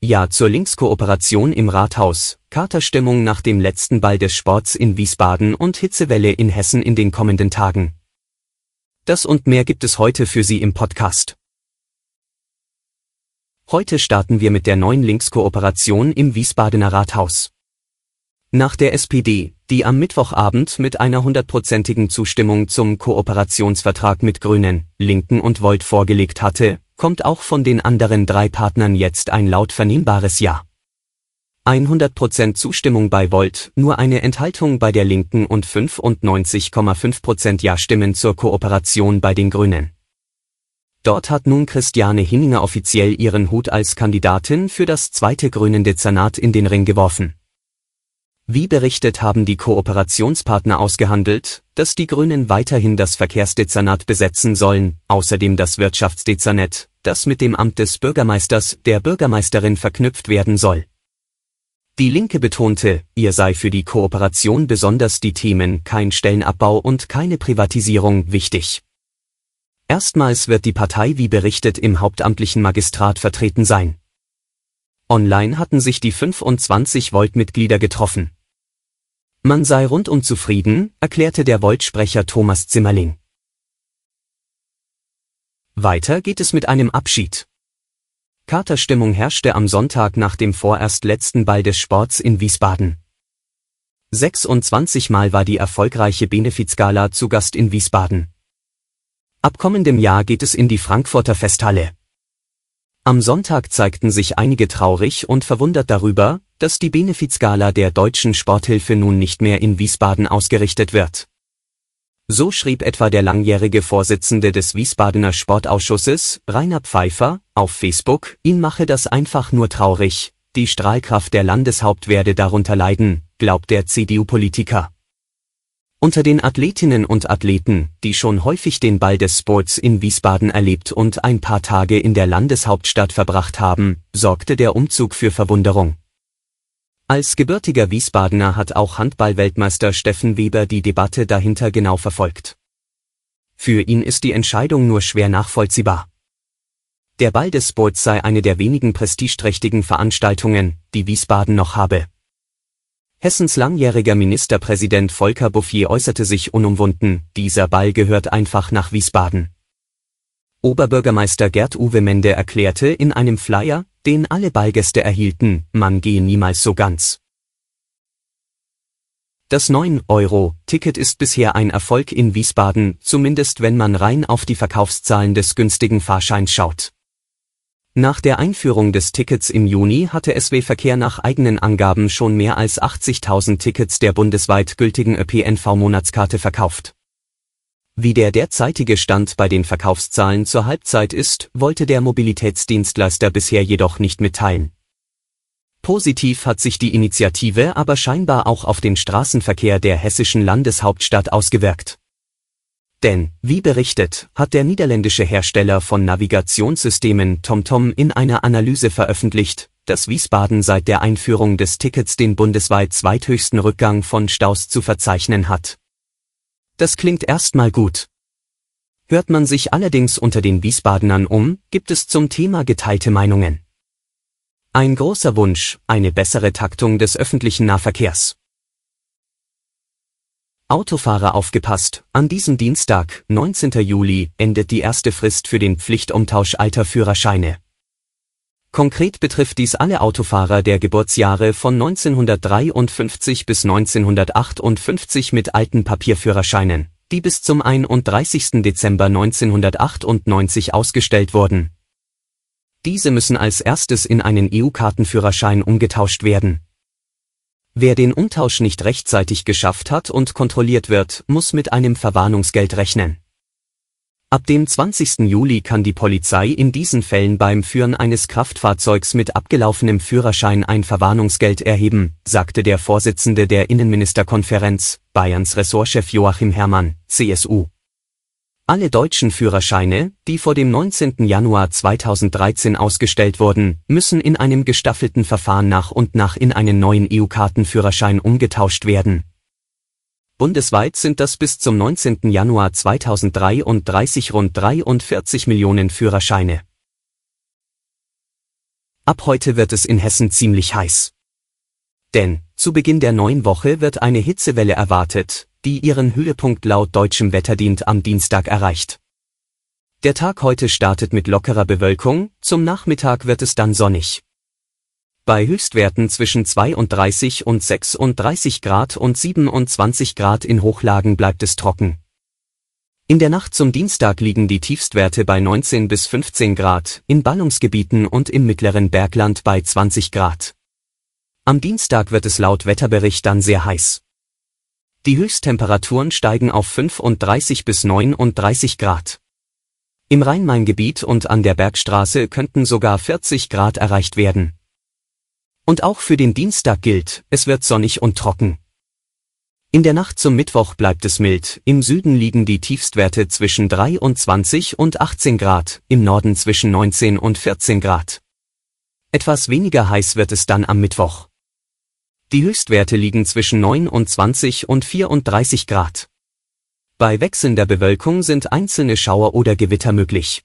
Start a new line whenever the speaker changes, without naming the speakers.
Ja zur Linkskooperation im Rathaus, Katerstimmung nach dem letzten Ball des Sports in Wiesbaden und Hitzewelle in Hessen in den kommenden Tagen. Das und mehr gibt es heute für Sie im Podcast. Heute starten wir mit der neuen Linkskooperation im Wiesbadener Rathaus. Nach der SPD, die am Mittwochabend mit einer hundertprozentigen Zustimmung zum Kooperationsvertrag mit Grünen, Linken und Volt vorgelegt hatte, kommt auch von den anderen drei Partnern jetzt ein laut vernehmbares Ja. 100% Zustimmung bei Volt, nur eine Enthaltung bei der Linken und 95,5% Ja-Stimmen zur Kooperation bei den Grünen. Dort hat nun Christiane Hinninger offiziell ihren Hut als Kandidatin für das zweite Grünen Dezernat in den Ring geworfen. Wie berichtet haben die Kooperationspartner ausgehandelt, dass die Grünen weiterhin das Verkehrsdezernat besetzen sollen, außerdem das Wirtschaftsdezernat, das mit dem Amt des Bürgermeisters, der Bürgermeisterin verknüpft werden soll. Die Linke betonte, ihr sei für die Kooperation besonders die Themen kein Stellenabbau und keine Privatisierung wichtig. Erstmals wird die Partei wie berichtet im hauptamtlichen Magistrat vertreten sein. Online hatten sich die 25 Volt-Mitglieder getroffen. Man sei rundum zufrieden, erklärte der Volt-Sprecher Thomas Zimmerling. Weiter geht es mit einem Abschied. Katerstimmung herrschte am Sonntag nach dem vorerst letzten Ball des Sports in Wiesbaden. 26 Mal war die erfolgreiche Benefizgala zu Gast in Wiesbaden. Ab kommendem Jahr geht es in die Frankfurter Festhalle. Am Sonntag zeigten sich einige traurig und verwundert darüber, dass die Benefizgala der Deutschen Sporthilfe nun nicht mehr in Wiesbaden ausgerichtet wird. So schrieb etwa der langjährige Vorsitzende des Wiesbadener Sportausschusses, Rainer Pfeiffer, auf Facebook, ihn mache das einfach nur traurig, die Strahlkraft der Landeshaupt werde darunter leiden, glaubt der CDU-Politiker. Unter den Athletinnen und Athleten, die schon häufig den Ball des Sports in Wiesbaden erlebt und ein paar Tage in der Landeshauptstadt verbracht haben, sorgte der Umzug für Verwunderung. Als gebürtiger Wiesbadener hat auch Handballweltmeister Steffen Weber die Debatte dahinter genau verfolgt. Für ihn ist die Entscheidung nur schwer nachvollziehbar. Der Ball des Sports sei eine der wenigen prestigeträchtigen Veranstaltungen, die Wiesbaden noch habe. Hessens langjähriger Ministerpräsident Volker Bouffier äußerte sich unumwunden, dieser Ball gehört einfach nach Wiesbaden. Oberbürgermeister Gerd Uwe Mende erklärte in einem Flyer, den alle Ballgäste erhielten, man gehe niemals so ganz. Das 9-Euro-Ticket ist bisher ein Erfolg in Wiesbaden, zumindest wenn man rein auf die Verkaufszahlen des günstigen Fahrscheins schaut. Nach der Einführung des Tickets im Juni hatte SW Verkehr nach eigenen Angaben schon mehr als 80.000 Tickets der bundesweit gültigen ÖPNV-Monatskarte verkauft. Wie der derzeitige Stand bei den Verkaufszahlen zur Halbzeit ist, wollte der Mobilitätsdienstleister bisher jedoch nicht mitteilen. Positiv hat sich die Initiative aber scheinbar auch auf den Straßenverkehr der hessischen Landeshauptstadt ausgewirkt. Denn, wie berichtet, hat der niederländische Hersteller von Navigationssystemen TomTom in einer Analyse veröffentlicht, dass Wiesbaden seit der Einführung des Tickets den bundesweit zweithöchsten Rückgang von Staus zu verzeichnen hat. Das klingt erstmal gut. Hört man sich allerdings unter den Wiesbadenern um, gibt es zum Thema geteilte Meinungen. Ein großer Wunsch, eine bessere Taktung des öffentlichen Nahverkehrs. Autofahrer aufgepasst, an diesem Dienstag, 19. Juli, endet die erste Frist für den Pflichtumtausch alter Führerscheine. Konkret betrifft dies alle Autofahrer der Geburtsjahre von 1953 bis 1958 mit alten Papierführerscheinen, die bis zum 31. Dezember 1998 ausgestellt wurden. Diese müssen als erstes in einen EU-Kartenführerschein umgetauscht werden. Wer den Umtausch nicht rechtzeitig geschafft hat und kontrolliert wird, muss mit einem Verwarnungsgeld rechnen. Ab dem 20. Juli kann die Polizei in diesen Fällen beim Führen eines Kraftfahrzeugs mit abgelaufenem Führerschein ein Verwarnungsgeld erheben, sagte der Vorsitzende der Innenministerkonferenz, Bayerns Ressortchef Joachim Herrmann, CSU. Alle deutschen Führerscheine, die vor dem 19. Januar 2013 ausgestellt wurden, müssen in einem gestaffelten Verfahren nach und nach in einen neuen EU-Kartenführerschein umgetauscht werden Bundesweit sind das bis zum 19. Januar 2033 rund 43 Millionen Führerscheine. Ab heute wird es in Hessen ziemlich heiß. Denn, zu Beginn der neuen Woche wird eine Hitzewelle erwartet, die ihren Höhepunkt laut deutschem Wetterdienst am Dienstag erreicht. Der Tag heute startet mit lockerer Bewölkung, zum Nachmittag wird es dann sonnig. Bei Höchstwerten zwischen 32 und 36 Grad und 27 Grad in Hochlagen bleibt es trocken. In der Nacht zum Dienstag liegen die Tiefstwerte bei 19 bis 15 Grad, in Ballungsgebieten und im mittleren Bergland bei 20 Grad. Am Dienstag wird es laut Wetterbericht dann sehr heiß. Die Höchsttemperaturen steigen auf 35 bis 39 Grad. Im Rhein-Main-Gebiet und an der Bergstraße könnten sogar 40 Grad erreicht werden. Und auch für den Dienstag gilt, es wird sonnig und trocken. In der Nacht zum Mittwoch bleibt es mild, im Süden liegen die Tiefstwerte zwischen 23 und 18 Grad, im Norden zwischen 19 und 14 Grad. Etwas weniger heiß wird es dann am Mittwoch. Die Höchstwerte liegen zwischen 29 und 34 Grad. Bei wechselnder Bewölkung sind einzelne Schauer oder Gewitter möglich.